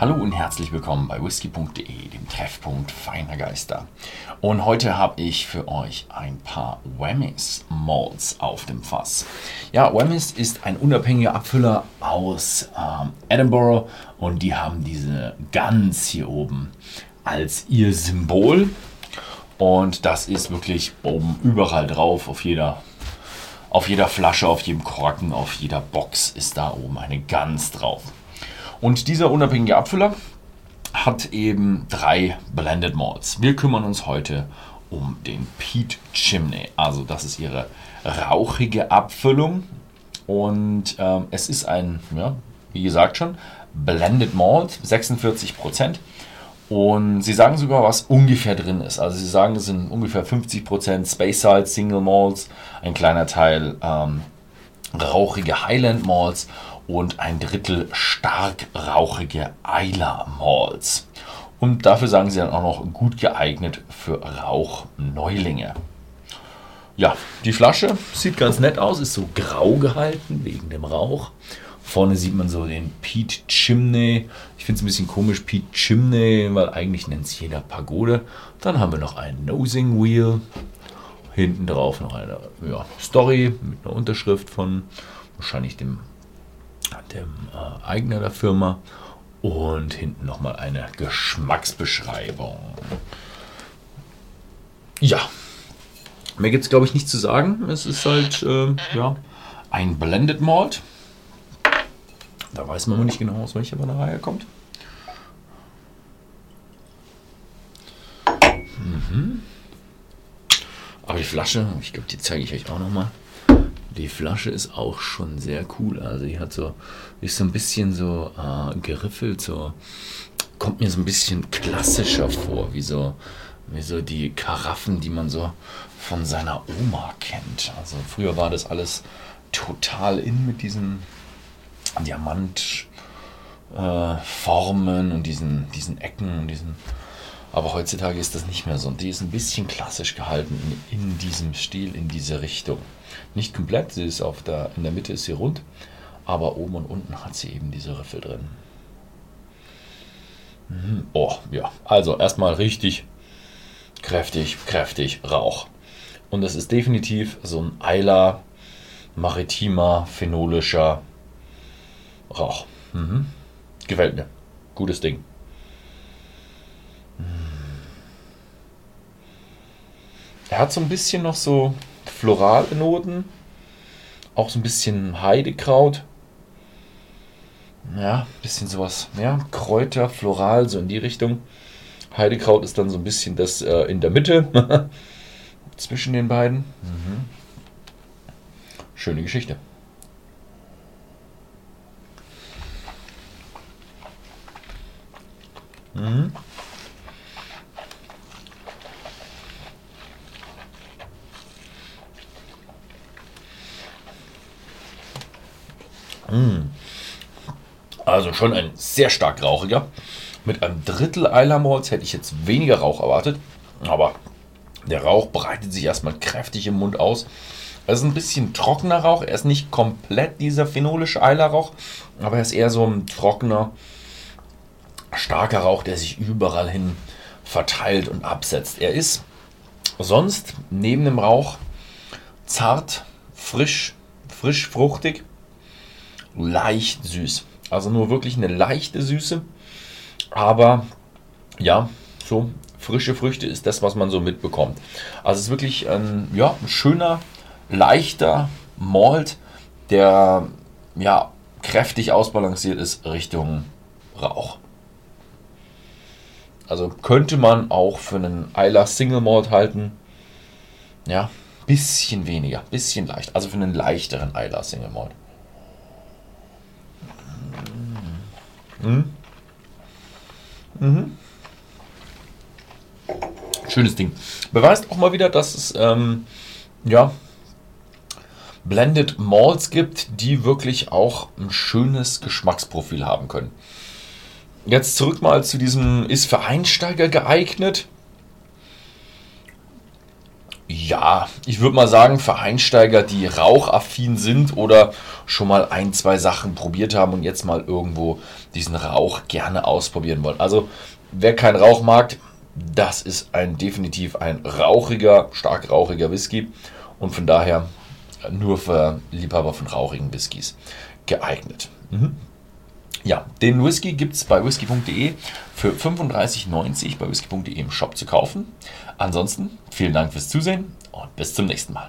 Hallo und herzlich willkommen bei whisky.de, dem Treffpunkt feiner Geister. Und heute habe ich für euch ein paar Whammies Malts auf dem Fass. Ja, Whammies ist ein unabhängiger Abfüller aus ähm, Edinburgh und die haben diese Guns hier oben als ihr Symbol. Und das ist wirklich oben überall drauf, auf jeder auf jeder Flasche, auf jedem Korken, auf jeder Box ist da oben eine Gans drauf. Und dieser unabhängige Abfüller hat eben drei Blended Malts. Wir kümmern uns heute um den Peat Chimney. Also das ist ihre rauchige Abfüllung. Und ähm, es ist ein, ja, wie gesagt schon, Blended Malt, 46 Prozent. Und sie sagen sogar, was ungefähr drin ist. Also sie sagen, es sind ungefähr 50% Space Side Single Malts, ein kleiner Teil ähm, rauchige Highland Malts und ein Drittel stark rauchige Eiler Malls. Und dafür sagen sie dann auch noch gut geeignet für Rauchneulinge. Ja, die Flasche sieht ganz nett aus, ist so grau gehalten wegen dem Rauch. Vorne sieht man so den Pete Chimney. Ich finde es ein bisschen komisch, Pete Chimney, weil eigentlich nennt es jeder Pagode. Dann haben wir noch ein Nosing Wheel. Hinten drauf noch eine ja, Story mit einer Unterschrift von wahrscheinlich dem dem äh, Eigner der Firma und hinten nochmal eine Geschmacksbeschreibung. Ja, mehr gibt es glaube ich nicht zu sagen. Es ist halt äh, ja, ein Blended Malt. Da weiß man nicht genau, aus welcher Brennerei kommt. Mhm. Aber die Flasche, ich glaube, die zeige ich euch auch nochmal. Die Flasche ist auch schon sehr cool. Also die hat so, ist so ein bisschen so äh, geriffelt, so kommt mir so ein bisschen klassischer vor, wie so, wie so die Karaffen, die man so von seiner Oma kennt. Also früher war das alles total in mit diesen Diamantformen äh, und diesen, diesen Ecken und diesen. Aber heutzutage ist das nicht mehr so. Und die ist ein bisschen klassisch gehalten in, in diesem Stil, in diese Richtung. Nicht komplett, sie ist auf der, in der Mitte ist sie rund, aber oben und unten hat sie eben diese Riffel drin. Mhm. Oh, ja. Also erstmal richtig kräftig, kräftig Rauch. Und es ist definitiv so ein Eiler, maritimer, phenolischer Rauch. Mhm. Gefällt mir. Gutes Ding. Er hat so ein bisschen noch so florale Noten. Auch so ein bisschen Heidekraut. Ja, ein bisschen sowas, ja, Kräuter, floral, so in die Richtung. Heidekraut ist dann so ein bisschen das äh, in der Mitte zwischen den beiden. Mhm. Schöne Geschichte. Mhm. Also schon ein sehr stark rauchiger. Mit einem Drittel Eilermalz hätte ich jetzt weniger Rauch erwartet. Aber der Rauch breitet sich erstmal kräftig im Mund aus. Es ist ein bisschen trockener Rauch. Er ist nicht komplett dieser phenolische Eilerrauch, aber er ist eher so ein trockener, starker Rauch, der sich überall hin verteilt und absetzt. Er ist sonst neben dem Rauch zart, frisch, frisch, fruchtig leicht süß. Also nur wirklich eine leichte Süße. Aber ja, so frische Früchte ist das, was man so mitbekommt. Also es ist wirklich ein, ja, ein schöner, leichter Malt, der ja kräftig ausbalanciert ist Richtung Rauch. Also könnte man auch für einen Eiler Single Malt halten. Ja, bisschen weniger, bisschen leicht. Also für einen leichteren Eiler Single Malt. Mhm. Mhm. Schönes Ding. Beweist auch mal wieder, dass es ähm, ja, Blended Malls gibt, die wirklich auch ein schönes Geschmacksprofil haben können. Jetzt zurück mal zu diesem ist für Einsteiger geeignet. Ja, ich würde mal sagen, für Einsteiger, die rauchaffin sind oder schon mal ein, zwei Sachen probiert haben und jetzt mal irgendwo diesen Rauch gerne ausprobieren wollen. Also, wer keinen Rauch mag, das ist ein definitiv ein rauchiger, stark rauchiger Whisky und von daher nur für Liebhaber von rauchigen Whiskys geeignet. Mhm. Ja, den Whisky gibt es bei whisky.de für 35,90 bei whisky.de im Shop zu kaufen. Ansonsten vielen Dank fürs Zusehen und bis zum nächsten Mal.